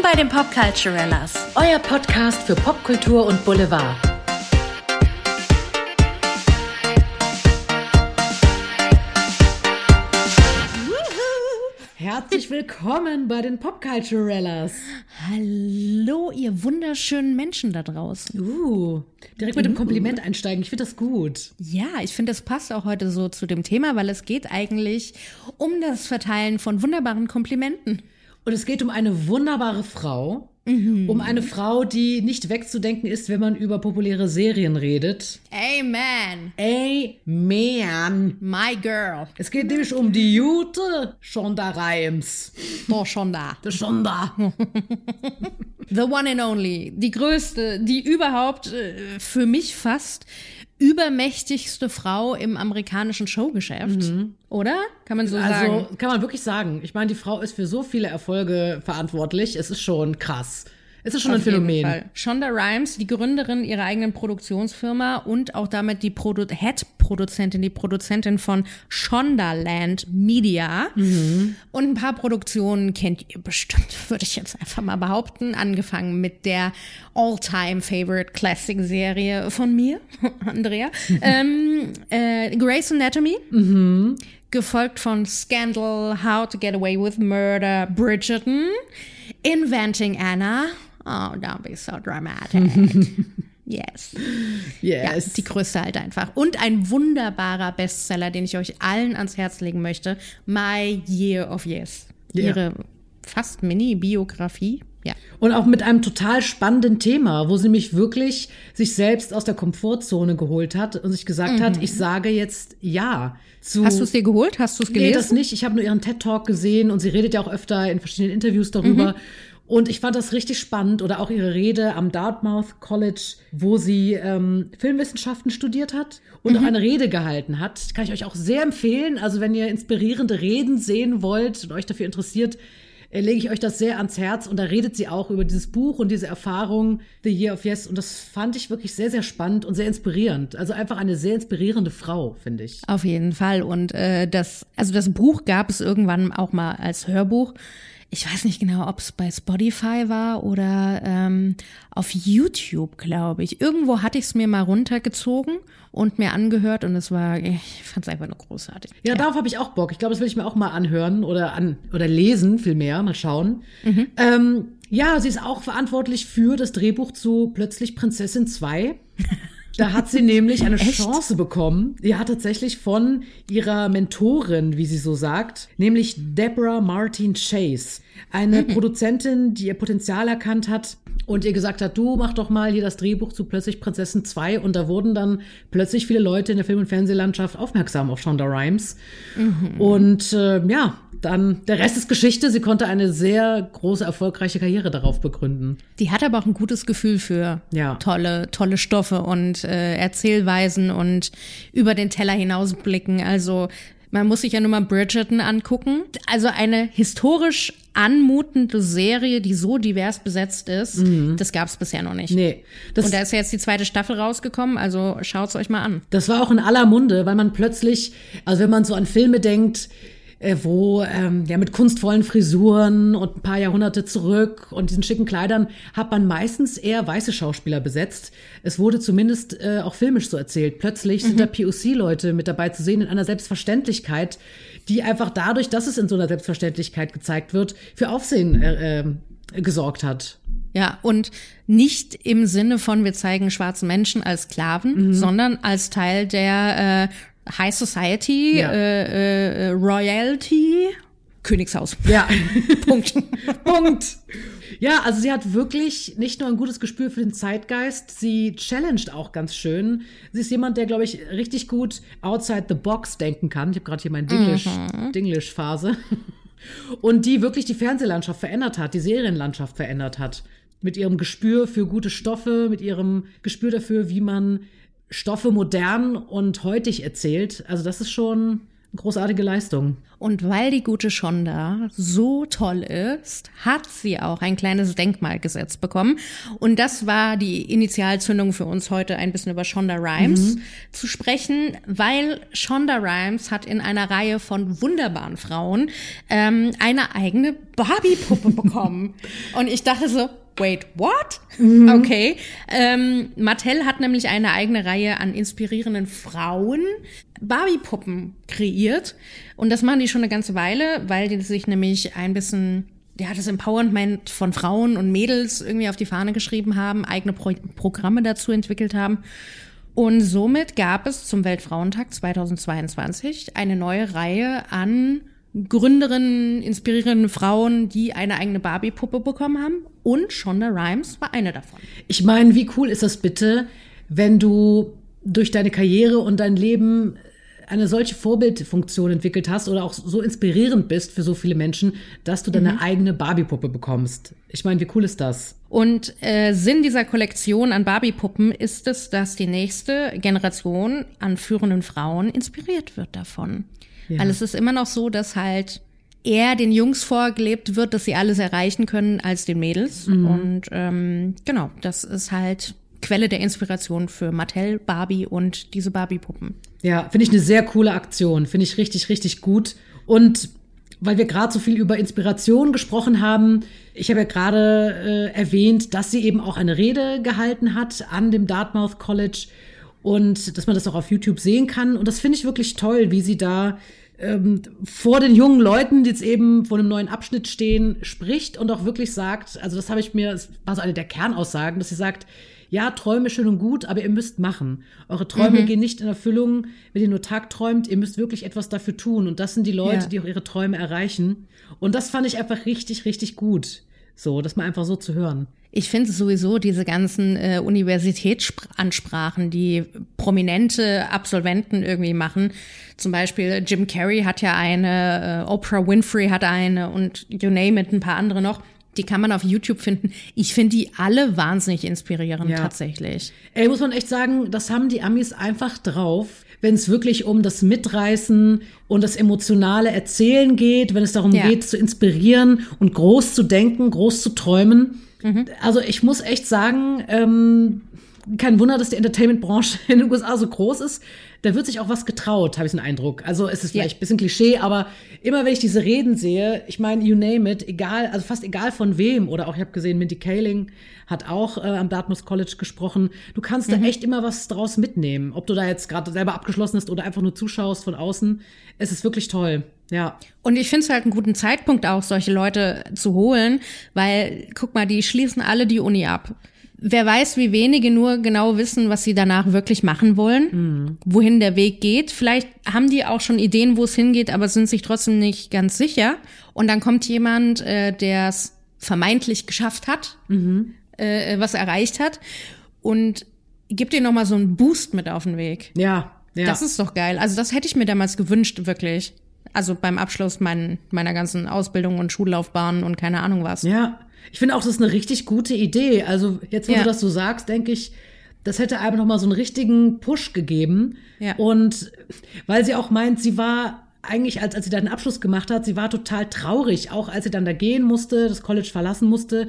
Willkommen bei den Popculturellas, euer Podcast für Popkultur und Boulevard. Herzlich willkommen bei den Popculturellas. Hallo, ihr wunderschönen Menschen da draußen. Uh, direkt mit dem Kompliment einsteigen. Ich finde das gut. Ja, ich finde, das passt auch heute so zu dem Thema, weil es geht eigentlich um das Verteilen von wunderbaren Komplimenten. Und es geht um eine wunderbare Frau. Mhm. Um eine Frau, die nicht wegzudenken ist, wenn man über populäre Serien redet. Amen. Amen. My girl. Es geht nämlich um die Jute Shonda Rhimes. Oh, Shonda. Die Shonda. The one and only. Die größte, die überhaupt äh, für mich fast übermächtigste Frau im amerikanischen Showgeschäft. Mhm. Oder? Kann man so also, sagen? Also kann man wirklich sagen. Ich meine, die Frau ist für so viele Erfolge verantwortlich. Es ist schon krass. Es ist schon Auf ein Phänomen. Shonda Rhimes, die Gründerin ihrer eigenen Produktionsfirma und auch damit die Produ Head-Produzentin, die Produzentin von Shondaland Media. Mhm. Und ein paar Produktionen kennt ihr bestimmt, würde ich jetzt einfach mal behaupten. Angefangen mit der All-Time-Favorite Classic-Serie von mir, Andrea. ähm, äh, Grey's Anatomy. Mhm. Gefolgt von Scandal, How to Get Away with Murder, Bridgerton, Inventing Anna Oh, don't be so dramatic. yes. Yes. Ja, die größte halt einfach. Und ein wunderbarer Bestseller, den ich euch allen ans Herz legen möchte. My Year of Yes. Ihre ja. fast Mini-Biografie. Ja. Und auch mit einem total spannenden Thema, wo sie mich wirklich sich selbst aus der Komfortzone geholt hat und sich gesagt mhm. hat, ich sage jetzt ja. Zu Hast du es dir geholt? Hast du es gelesen? Nee, das nicht. Ich habe nur ihren TED-Talk gesehen und sie redet ja auch öfter in verschiedenen Interviews darüber. Mhm. Und ich fand das richtig spannend oder auch ihre Rede am Dartmouth College, wo sie ähm, Filmwissenschaften studiert hat und mhm. auch eine Rede gehalten hat. Kann ich euch auch sehr empfehlen. Also wenn ihr inspirierende Reden sehen wollt und euch dafür interessiert, äh, lege ich euch das sehr ans Herz. Und da redet sie auch über dieses Buch und diese Erfahrung, The Year of Yes. Und das fand ich wirklich sehr, sehr spannend und sehr inspirierend. Also einfach eine sehr inspirierende Frau, finde ich. Auf jeden Fall. Und äh, das, also das Buch gab es irgendwann auch mal als Hörbuch ich weiß nicht genau, ob es bei Spotify war oder ähm, auf YouTube, glaube ich. Irgendwo hatte ich es mir mal runtergezogen und mir angehört und es war, ich fand es einfach nur großartig. Ja, ja. darauf habe ich auch Bock. Ich glaube, das will ich mir auch mal anhören oder an oder lesen, vielmehr, mal schauen. Mhm. Ähm, ja, sie ist auch verantwortlich für das Drehbuch zu Plötzlich Prinzessin 2. Da hat sie nämlich eine Echt? Chance bekommen. Ja, tatsächlich von ihrer Mentorin, wie sie so sagt, nämlich Deborah Martin Chase. Eine mhm. Produzentin, die ihr Potenzial erkannt hat und ihr gesagt hat, du mach doch mal hier das Drehbuch zu Plötzlich Prinzessin 2 und da wurden dann plötzlich viele Leute in der Film- und Fernsehlandschaft aufmerksam auf Shonda Rhimes. Mhm. Und äh, ja, dann der Rest ist Geschichte. Sie konnte eine sehr große, erfolgreiche Karriere darauf begründen. Die hat aber auch ein gutes Gefühl für ja. tolle, tolle Stoffe und äh, Erzählweisen und über den Teller hinausblicken. Also man muss sich ja nur mal Bridgerton angucken. Also eine historisch anmutende Serie, die so divers besetzt ist, mhm. das gab es bisher noch nicht. Nee. und da ist ja jetzt die zweite Staffel rausgekommen, also schaut's euch mal an. Das war auch in aller Munde, weil man plötzlich, also wenn man so an Filme denkt, wo ähm, ja mit kunstvollen Frisuren und ein paar Jahrhunderte zurück und diesen schicken Kleidern hat man meistens eher weiße Schauspieler besetzt. Es wurde zumindest äh, auch filmisch so erzählt. Plötzlich mhm. sind da POC-Leute mit dabei zu sehen in einer Selbstverständlichkeit, die einfach dadurch, dass es in so einer Selbstverständlichkeit gezeigt wird, für Aufsehen äh, äh, gesorgt hat. Ja, und nicht im Sinne von, wir zeigen schwarzen Menschen als Sklaven, mhm. sondern als Teil der äh, High Society, ja. äh, äh, Royalty, Königshaus. Ja. Punkt. Punkt. Ja, also sie hat wirklich nicht nur ein gutes Gespür für den Zeitgeist, sie challenged auch ganz schön. Sie ist jemand, der, glaube ich, richtig gut outside the box denken kann. Ich habe gerade hier meine mhm. Dinglish-Phase. Und die wirklich die Fernsehlandschaft verändert hat, die Serienlandschaft verändert hat. Mit ihrem Gespür für gute Stoffe, mit ihrem Gespür dafür, wie man Stoffe modern und heutig erzählt. Also das ist schon großartige Leistung. Und weil die gute Shonda so toll ist, hat sie auch ein kleines Denkmal gesetzt bekommen. Und das war die Initialzündung für uns heute ein bisschen über Shonda Rhimes mhm. zu sprechen, weil Shonda Rhimes hat in einer Reihe von wunderbaren Frauen ähm, eine eigene Barbie-Puppe bekommen. Und ich dachte so, wait, what? Mhm. Okay. Ähm, Mattel hat nämlich eine eigene Reihe an inspirierenden Frauen Barbie-Puppen kreiert. Und das machen die schon eine ganze Weile, weil die sich nämlich ein bisschen ja, das Empowerment von Frauen und Mädels irgendwie auf die Fahne geschrieben haben, eigene Pro Programme dazu entwickelt haben. Und somit gab es zum Weltfrauentag 2022 eine neue Reihe an Gründerinnen, inspirierenden Frauen, die eine eigene Barbie-Puppe bekommen haben. Und Shonda Rhimes war eine davon. Ich meine, wie cool ist das bitte, wenn du durch deine Karriere und dein Leben eine solche Vorbildfunktion entwickelt hast oder auch so inspirierend bist für so viele Menschen, dass du deine mhm. eigene Barbie-Puppe bekommst. Ich meine, wie cool ist das? Und äh, Sinn dieser Kollektion an Barbie-Puppen ist es, dass die nächste Generation an führenden Frauen inspiriert wird davon. Ja. Weil es ist immer noch so, dass halt eher den Jungs vorgelebt wird, dass sie alles erreichen können als den Mädels. Mhm. Und ähm, genau, das ist halt Quelle der Inspiration für Mattel, Barbie und diese Barbie-Puppen. Ja, finde ich eine sehr coole Aktion. Finde ich richtig, richtig gut. Und weil wir gerade so viel über Inspiration gesprochen haben, ich habe ja gerade äh, erwähnt, dass sie eben auch eine Rede gehalten hat an dem Dartmouth College und dass man das auch auf YouTube sehen kann. Und das finde ich wirklich toll, wie sie da ähm, vor den jungen Leuten, die jetzt eben vor einem neuen Abschnitt stehen, spricht und auch wirklich sagt, also das habe ich mir, das war so eine der Kernaussagen, dass sie sagt, ja, Träume schön und gut, aber ihr müsst machen. Eure Träume mhm. gehen nicht in Erfüllung, wenn ihr nur tagträumt. Ihr müsst wirklich etwas dafür tun. Und das sind die Leute, ja. die auch ihre Träume erreichen. Und das fand ich einfach richtig, richtig gut. So, das mal einfach so zu hören. Ich finde sowieso diese ganzen äh, Universitätsansprachen, die prominente Absolventen irgendwie machen. Zum Beispiel Jim Carrey hat ja eine, äh, Oprah Winfrey hat eine und you name it, ein paar andere noch. Die kann man auf YouTube finden. Ich finde die alle wahnsinnig inspirierend ja. tatsächlich. Ey, muss man echt sagen, das haben die Amis einfach drauf, wenn es wirklich um das Mitreißen und das emotionale Erzählen geht, wenn es darum ja. geht, zu inspirieren und groß zu denken, groß zu träumen. Mhm. Also ich muss echt sagen, ähm, kein Wunder, dass die Entertainment-Branche in den USA so groß ist da wird sich auch was getraut, habe ich den Eindruck. Also es ist vielleicht ja. ein bisschen Klischee, aber immer wenn ich diese Reden sehe, ich meine, you name it, egal, also fast egal von wem, oder auch, ich habe gesehen, Mindy Kaling hat auch äh, am Dartmouth College gesprochen. Du kannst mhm. da echt immer was draus mitnehmen. Ob du da jetzt gerade selber abgeschlossen hast oder einfach nur zuschaust von außen. Es ist wirklich toll. Ja. Und ich finde es halt einen guten Zeitpunkt auch, solche Leute zu holen, weil, guck mal, die schließen alle die Uni ab. Wer weiß, wie wenige nur genau wissen, was sie danach wirklich machen wollen, mhm. wohin der Weg geht. Vielleicht haben die auch schon Ideen, wo es hingeht, aber sind sich trotzdem nicht ganz sicher. Und dann kommt jemand, äh, der es vermeintlich geschafft hat, mhm. äh, was erreicht hat und gibt dir nochmal so einen Boost mit auf den Weg. Ja, ja. Das ist doch geil. Also das hätte ich mir damals gewünscht, wirklich. Also beim Abschluss mein, meiner ganzen Ausbildung und Schullaufbahn und keine Ahnung was. Ja, ich finde auch, das ist eine richtig gute Idee. Also jetzt, wo ja. du das so sagst, denke ich, das hätte einfach noch mal so einen richtigen Push gegeben. Ja. Und weil sie auch meint, sie war eigentlich, als, als sie da den Abschluss gemacht hat, sie war total traurig. Auch als sie dann da gehen musste, das College verlassen musste,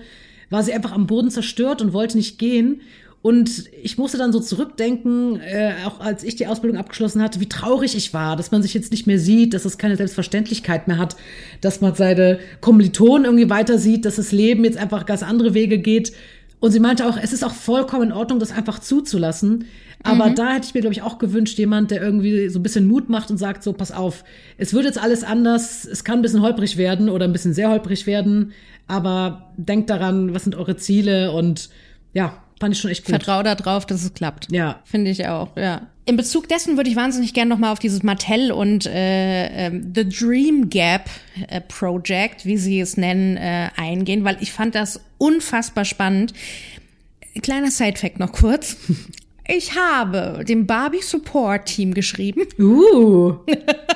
war sie einfach am Boden zerstört und wollte nicht gehen. Und ich musste dann so zurückdenken, äh, auch als ich die Ausbildung abgeschlossen hatte, wie traurig ich war, dass man sich jetzt nicht mehr sieht, dass es keine Selbstverständlichkeit mehr hat, dass man seine Kommilitonen irgendwie weiter sieht, dass das Leben jetzt einfach ganz andere Wege geht. Und sie meinte auch, es ist auch vollkommen in Ordnung, das einfach zuzulassen. Aber mhm. da hätte ich mir, glaube ich, auch gewünscht, jemand, der irgendwie so ein bisschen Mut macht und sagt, so, pass auf, es wird jetzt alles anders, es kann ein bisschen holprig werden oder ein bisschen sehr holprig werden, aber denkt daran, was sind eure Ziele und ja, Fand ich schon echt gut. Vertrau darauf, dass es klappt. Ja. Finde ich auch, ja. In Bezug dessen würde ich wahnsinnig gerne nochmal auf dieses Mattel und äh, äh, The Dream Gap äh, Project, wie sie es nennen, äh, eingehen, weil ich fand das unfassbar spannend. Kleiner Side-Fact noch kurz. Ich habe dem Barbie Support Team geschrieben. Uh.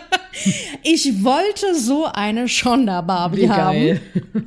ich wollte so eine Shonda Barbie haben.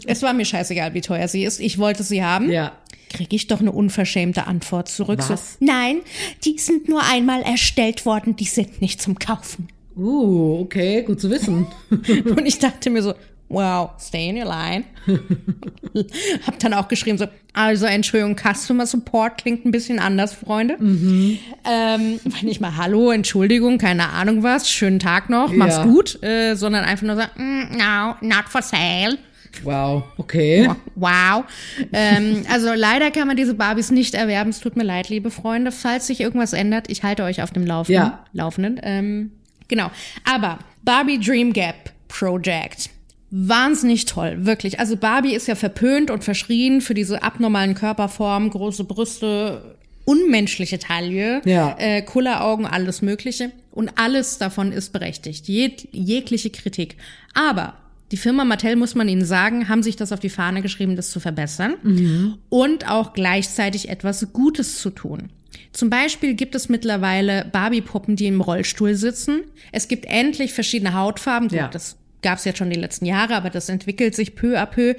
Es war mir scheißegal, wie teuer sie ist. Ich wollte sie haben. Ja kriege ich doch eine unverschämte Antwort zurück. Was? So, nein, die sind nur einmal erstellt worden, die sind nicht zum Kaufen. Uh, okay, gut zu wissen. Und ich dachte mir so, wow, stay in your line. Hab dann auch geschrieben so, also Entschuldigung, Customer Support klingt ein bisschen anders, Freunde. Mhm. Ähm, nicht mal Hallo, Entschuldigung, keine Ahnung was, schönen Tag noch, mach's Ja. gut, äh, sondern einfach nur so, mm, no, not for sale. Wow, okay. Wow. Ähm, also leider kann man diese Barbies nicht erwerben. Es tut mir leid, liebe Freunde. Falls sich irgendwas ändert, ich halte euch auf dem Laufenden. Ja. Laufenden. Ähm, genau. Aber Barbie Dream Gap Project. Wahnsinnig toll, wirklich. Also Barbie ist ja verpönt und verschrien für diese abnormalen Körperformen, große Brüste, unmenschliche Taille, Ja. äh, Kulleraugen, alles Mögliche. Und alles davon ist berechtigt. Jeg jegliche Kritik. Aber die Firma Mattel, muss man ihnen sagen, haben sich das auf die Fahne geschrieben, das zu verbessern und auch gleichzeitig etwas Gutes zu tun. Zum Beispiel gibt es mittlerweile Barbie-Puppen, die im Rollstuhl sitzen. Es gibt endlich verschiedene Hautfarben. Gut, Ja. das gab es jetzt schon die letzten Jahre, aber das entwickelt sich peu à peu.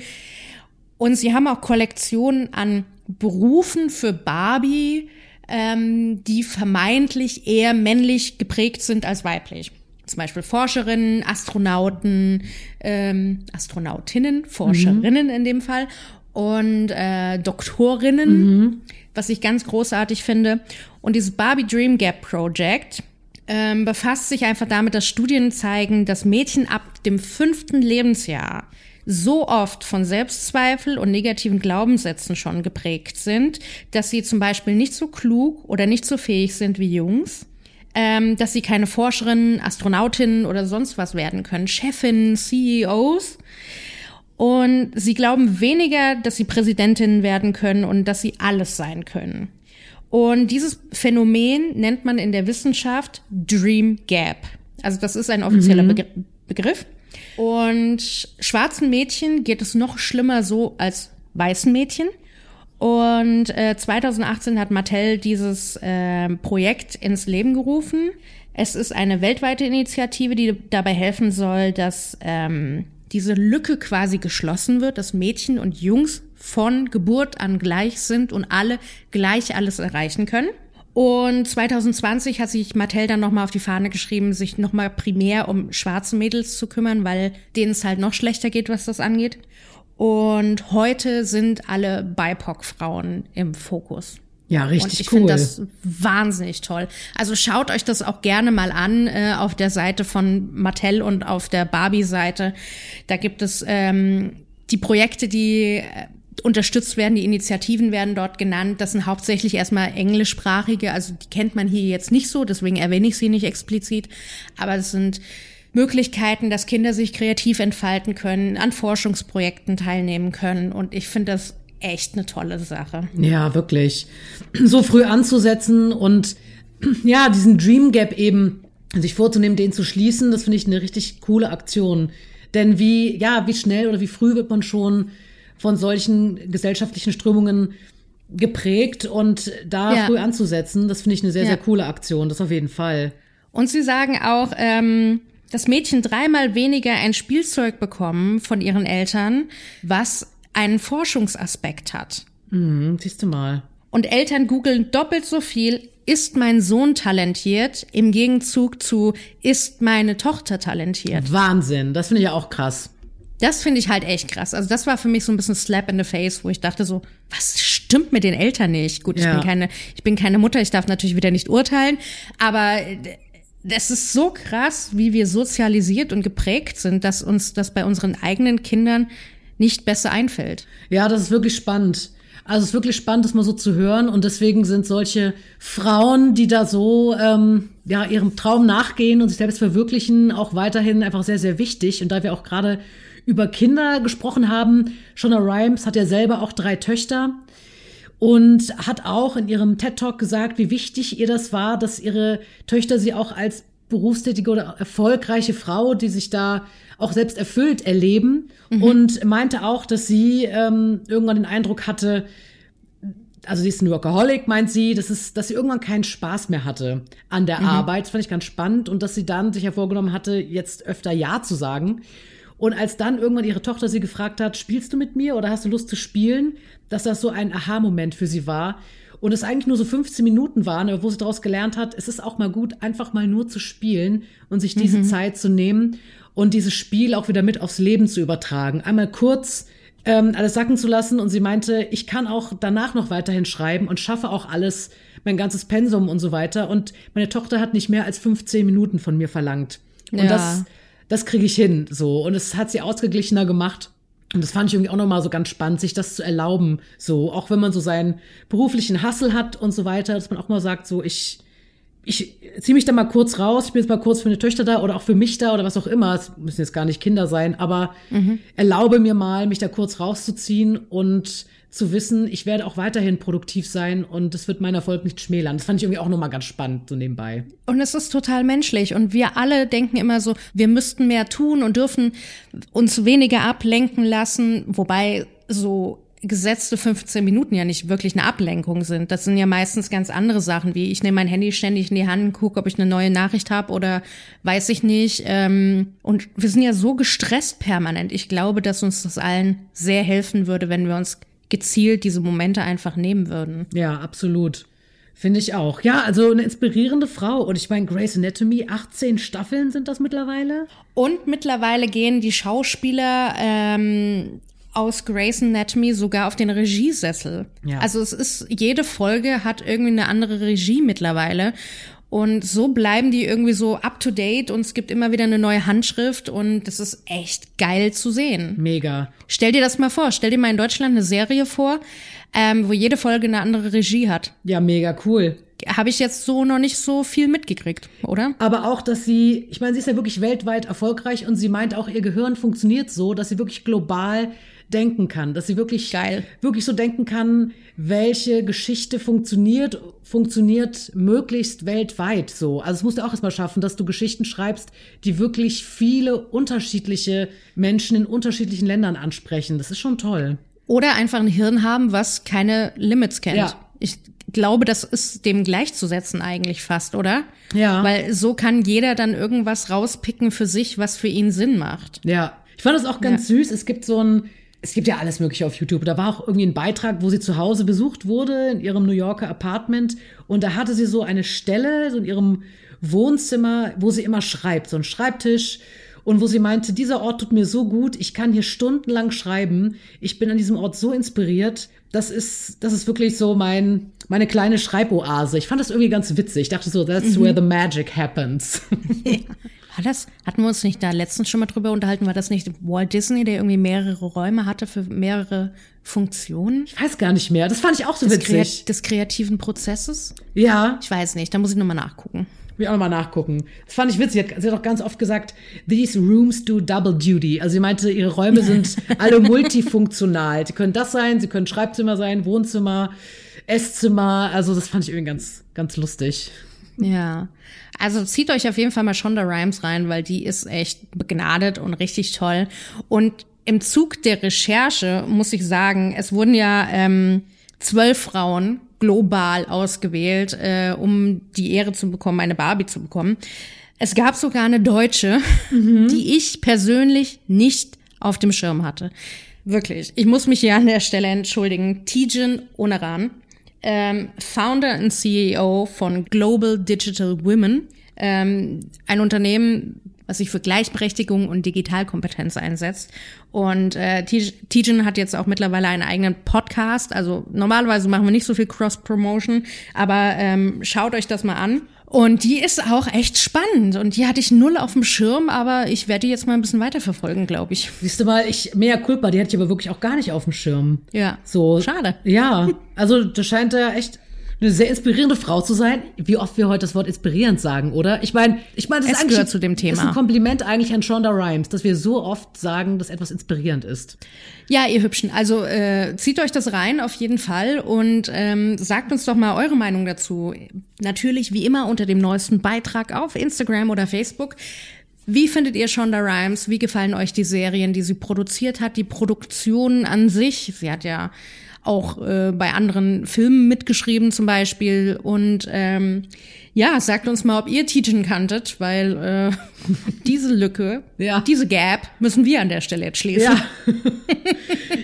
Und sie haben auch Kollektionen an Berufen für Barbie, ähm, die vermeintlich eher männlich geprägt sind als weiblich. Zum Beispiel Forscherinnen, Astronauten, ähm, Astronautinnen, Forscherinnen in dem Fall und äh, Doktorinnen, was ich ganz großartig finde. Und dieses Barbie Dream Gap Project ähm, befasst sich einfach damit, dass Studien zeigen, dass Mädchen ab dem fünften Lebensjahr so oft von Selbstzweifel und negativen Glaubenssätzen schon geprägt sind, dass sie zum Beispiel nicht so klug oder nicht so fähig sind wie Jungs, ähm, dass sie keine Forscherinnen, Astronautinnen oder sonst was werden können, Chefinnen, CEOs. Und sie glauben weniger, dass sie Präsidentinnen werden können und dass sie alles sein können. Und dieses Phänomen nennt man in der Wissenschaft Dream Gap. Also das ist ein offizieller Begr Begriff. Und schwarzen Mädchen geht es noch schlimmer so als weißen Mädchen. Und äh, 2018 hat Mattel dieses äh, Projekt ins Leben gerufen. Es ist eine weltweite Initiative, die dabei helfen soll, dass ähm, diese Lücke quasi geschlossen wird, dass Mädchen und Jungs von Geburt an gleich sind und alle gleich alles erreichen können. Und 2020 hat sich Mattel dann nochmal auf die Fahne geschrieben, sich nochmal primär um schwarze Mädels zu kümmern, weil denen es halt noch schlechter geht, was das angeht. Und heute sind alle BIPOC-Frauen im Fokus. Ja, Und richtig ich cool. finde das wahnsinnig toll. Also schaut euch das auch gerne mal an äh, auf der Seite von Mattel und auf der Barbie-Seite. Da gibt es ähm, die Projekte, die äh, unterstützt werden, die Initiativen werden dort genannt. Das sind hauptsächlich erstmal englischsprachige, also die kennt man hier jetzt nicht so, deswegen erwähne ich sie nicht explizit. Aber es sind Möglichkeiten, dass Kinder sich kreativ entfalten können, an Forschungsprojekten teilnehmen können. Und ich finde das echt eine tolle Sache. Ja, wirklich. So früh anzusetzen und ja, diesen Dream Gap eben sich vorzunehmen, den zu schließen, das finde ich eine richtig coole Aktion. Denn wie, ja, wie schnell oder wie früh wird man schon von solchen gesellschaftlichen Strömungen geprägt und da Ja. früh anzusetzen, das finde ich eine sehr, Ja. sehr coole Aktion, das auf jeden Fall. Und sie sagen auch, ähm, dass Mädchen dreimal weniger ein Spielzeug bekommen von ihren Eltern, was einen Forschungsaspekt hat. Hm, siehst du mal. Und Eltern googeln doppelt so viel, ist mein Sohn talentiert, im Gegenzug zu, ist meine Tochter talentiert. Wahnsinn, das finde ich ja auch krass. Das finde ich halt echt krass. Also das war für mich so ein bisschen Slap in the face, wo ich dachte so, was stimmt mit den Eltern nicht? Gut, ich Ja. bin keine, ich bin keine Mutter, ich darf natürlich wieder nicht urteilen, aber das ist so krass, wie wir sozialisiert und geprägt sind, dass uns das bei unseren eigenen Kindern nicht besser einfällt. Ja, das ist wirklich spannend. Also es ist wirklich spannend, das mal so zu hören. Und deswegen sind solche Frauen, die da so ähm, ja ihrem Traum nachgehen und sich selbst verwirklichen, auch weiterhin einfach sehr, sehr wichtig. Und da wir auch gerade über Kinder gesprochen haben, Shonda Rhimes hat ja selber auch drei Töchter und hat auch in ihrem TED Talk gesagt, wie wichtig ihr das war, dass ihre Töchter sie auch als berufstätige oder erfolgreiche Frau, die sich da auch selbst erfüllt erleben und meinte auch, dass sie ähm, irgendwann den Eindruck hatte, also sie ist ein Workaholic, meint sie, dass, es, dass sie irgendwann keinen Spaß mehr hatte an der Arbeit. Das fand ich ganz spannend und dass sie dann sich ja vorgenommen hatte, jetzt öfter Ja zu sagen. Und als dann irgendwann ihre Tochter sie gefragt hat, spielst du mit mir oder hast du Lust zu spielen, dass das so ein Aha-Moment für sie war. und es eigentlich nur so 15 Minuten waren, wo sie daraus gelernt hat, es ist auch mal gut, einfach mal nur zu spielen und sich diese mhm. Zeit zu nehmen und dieses Spiel auch wieder mit aufs Leben zu übertragen. Einmal kurz ähm, alles sacken zu lassen und sie meinte, ich kann auch danach noch weiterhin schreiben und schaffe auch alles, mein ganzes Pensum und so weiter. Und meine Tochter hat nicht mehr als 15 Minuten von mir verlangt. Und ja. das, das kriege ich hin, so. Und es hat sie ausgeglichener gemacht. Und das fand ich irgendwie auch nochmal so ganz spannend, sich das zu erlauben. So, auch wenn man so seinen beruflichen Hassel hat und so weiter, dass man auch mal sagt, so, ich, ich ziehe mich da mal kurz raus, ich bin jetzt mal kurz für eine Töchter da oder auch für mich da oder was auch immer. Es müssen jetzt gar nicht Kinder sein, aber mhm. erlaube mir mal, mich da kurz rauszuziehen und zu wissen, ich werde auch weiterhin produktiv sein und es wird meinen Erfolg nicht schmälern. Das fand ich irgendwie auch nochmal ganz spannend, so nebenbei. Und es ist total menschlich. Und wir alle denken immer so, wir müssten mehr tun und dürfen uns weniger ablenken lassen, wobei so gesetzte 15 Minuten ja nicht wirklich eine Ablenkung sind. Das sind ja meistens ganz andere Sachen, wie ich nehme mein Handy ständig in die Hand, gucke, ob ich eine neue Nachricht habe oder weiß ich nicht. Ähm, und wir sind ja so gestresst permanent. Ich glaube, dass uns das allen sehr helfen würde, wenn wir uns gezielt diese Momente einfach nehmen würden. Ja, absolut. Finde ich auch. Ja, also eine inspirierende Frau. Und ich meine, Grace Anatomy, 18 Staffeln sind das mittlerweile. Und mittlerweile gehen die Schauspieler ähm, aus Grace Anatomy sogar auf den Regiesessel. Ja. Also es ist, jede Folge hat irgendwie eine andere Regie mittlerweile. Und so bleiben die irgendwie so up to date und es gibt immer wieder eine neue Handschrift und das ist echt geil zu sehen. Mega. Stell dir das mal vor. Stell dir mal in Deutschland eine Serie vor, ähm, wo jede Folge eine andere Regie hat. Ja, mega cool. Habe ich jetzt so noch nicht so viel mitgekriegt, oder? Aber auch, dass sie, ich meine, sie ist ja wirklich weltweit erfolgreich und sie meint auch, ihr Gehirn funktioniert so, dass sie wirklich global denken kann, dass sie wirklich Geil. wirklich so denken kann, welche Geschichte funktioniert, funktioniert möglichst weltweit so. Also es musst du auch erstmal schaffen, dass du Geschichten schreibst, die wirklich viele unterschiedliche Menschen in unterschiedlichen Ländern ansprechen. Das ist schon toll. Oder einfach ein Hirn haben, was keine Limits kennt. Ja. Ich glaube, das ist dem gleichzusetzen eigentlich fast, oder? Ja. Weil so kann jeder dann irgendwas rauspicken für sich, was für ihn Sinn macht. Ja. Ich fand das auch ganz ja. süß. Es gibt so ein es gibt ja alles Mögliche auf YouTube. Da war auch irgendwie ein Beitrag, wo sie zu Hause besucht wurde, in ihrem New Yorker Apartment. Und da hatte sie so eine Stelle, so in ihrem Wohnzimmer, wo sie immer schreibt, so ein Schreibtisch. Und wo sie meinte, dieser Ort tut mir so gut, ich kann hier stundenlang schreiben. Ich bin an diesem Ort so inspiriert. Das ist, das ist wirklich so mein, meine kleine Schreiboase. Ich fand das irgendwie ganz witzig. Ich dachte so, that's mhm. where the magic happens. Ja. War das, hatten wir uns nicht da letztens schon mal drüber unterhalten, war das nicht Walt Disney, der irgendwie mehrere Räume hatte für mehrere Funktionen? Ich weiß gar nicht mehr. Das fand ich auch so des witzig. Kreat des kreativen Prozesses? Ja. Ich weiß nicht, da muss ich nochmal nachgucken. Will auch nochmal nachgucken. Das fand ich witzig. Sie hat auch ganz oft gesagt, these rooms do double duty. Also sie meinte, ihre Räume sind alle multifunktional. Sie können das sein, sie können Schreibzimmer sein, Wohnzimmer, Esszimmer. Also das fand ich irgendwie ganz, ganz lustig. Ja. Also zieht euch auf jeden Fall mal Shonda Rhimes rein, weil die ist echt begnadet und richtig toll. Und im Zug der Recherche muss ich sagen, es wurden ja ähm, zwölf Frauen global ausgewählt, äh, um die Ehre zu bekommen, eine Barbie zu bekommen. Es gab sogar eine Deutsche, mhm. die ich persönlich nicht auf dem Schirm hatte. Wirklich. Ich muss mich hier an der Stelle entschuldigen. Tijen Onaran ähm, Founder und CEO von Global Digital Women, ähm, ein Unternehmen, was sich für Gleichberechtigung und Digitalkompetenz einsetzt. Und äh, Tijen hat jetzt auch mittlerweile einen eigenen Podcast. Also normalerweise machen wir nicht so viel Cross-Promotion, aber ähm, schaut euch das mal an. Und die ist auch echt spannend. Und die hatte ich null auf dem Schirm, aber ich werde die jetzt mal ein bisschen weiterverfolgen, glaube ich. Siehst du mal, ich, mehr Culpa, die hatte ich aber wirklich auch gar nicht auf dem Schirm. Ja. So. Schade. Ja. Also, das scheint ja echt eine sehr inspirierende Frau zu sein. Wie oft wir heute das Wort inspirierend sagen, oder? Ich meine, ich meine, das es ist eigentlich zu dem Thema. ist ein Kompliment eigentlich an Shonda Rhimes, dass wir so oft sagen, dass etwas inspirierend ist. Ja, ihr Hübschen, also äh, zieht euch das rein auf jeden Fall und ähm, sagt uns doch mal eure Meinung dazu. Natürlich wie immer unter dem neuesten Beitrag auf Instagram oder Facebook. Wie findet ihr Shonda Rhimes? Wie gefallen euch die Serien, die sie produziert hat, die Produktion an sich? Sie hat ja auch äh, bei anderen Filmen mitgeschrieben zum Beispiel. Und ähm, ja, sagt uns mal, ob ihr Tietjen kanntet, weil äh, diese Lücke, Ja. diese Gap müssen wir an der Stelle jetzt schließen. Ja.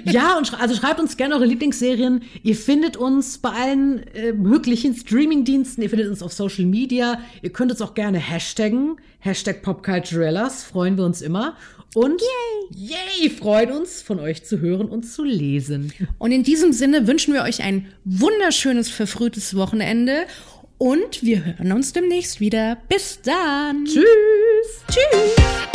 ja, und schre also schreibt uns gerne eure Lieblingsserien. Ihr findet uns bei allen äh, möglichen Streamingdiensten. Ihr findet uns auf Social Media. Ihr könnt uns auch gerne hashtaggen. Hashtag Popculturellas. Freuen wir uns immer. Und yay, yay, freuen uns, von euch zu hören und zu lesen. Und in diesem Sinne wünschen wir euch ein wunderschönes, verfrühtes Wochenende. Und wir hören uns demnächst wieder. Bis dann. Tschüss. Tschüss.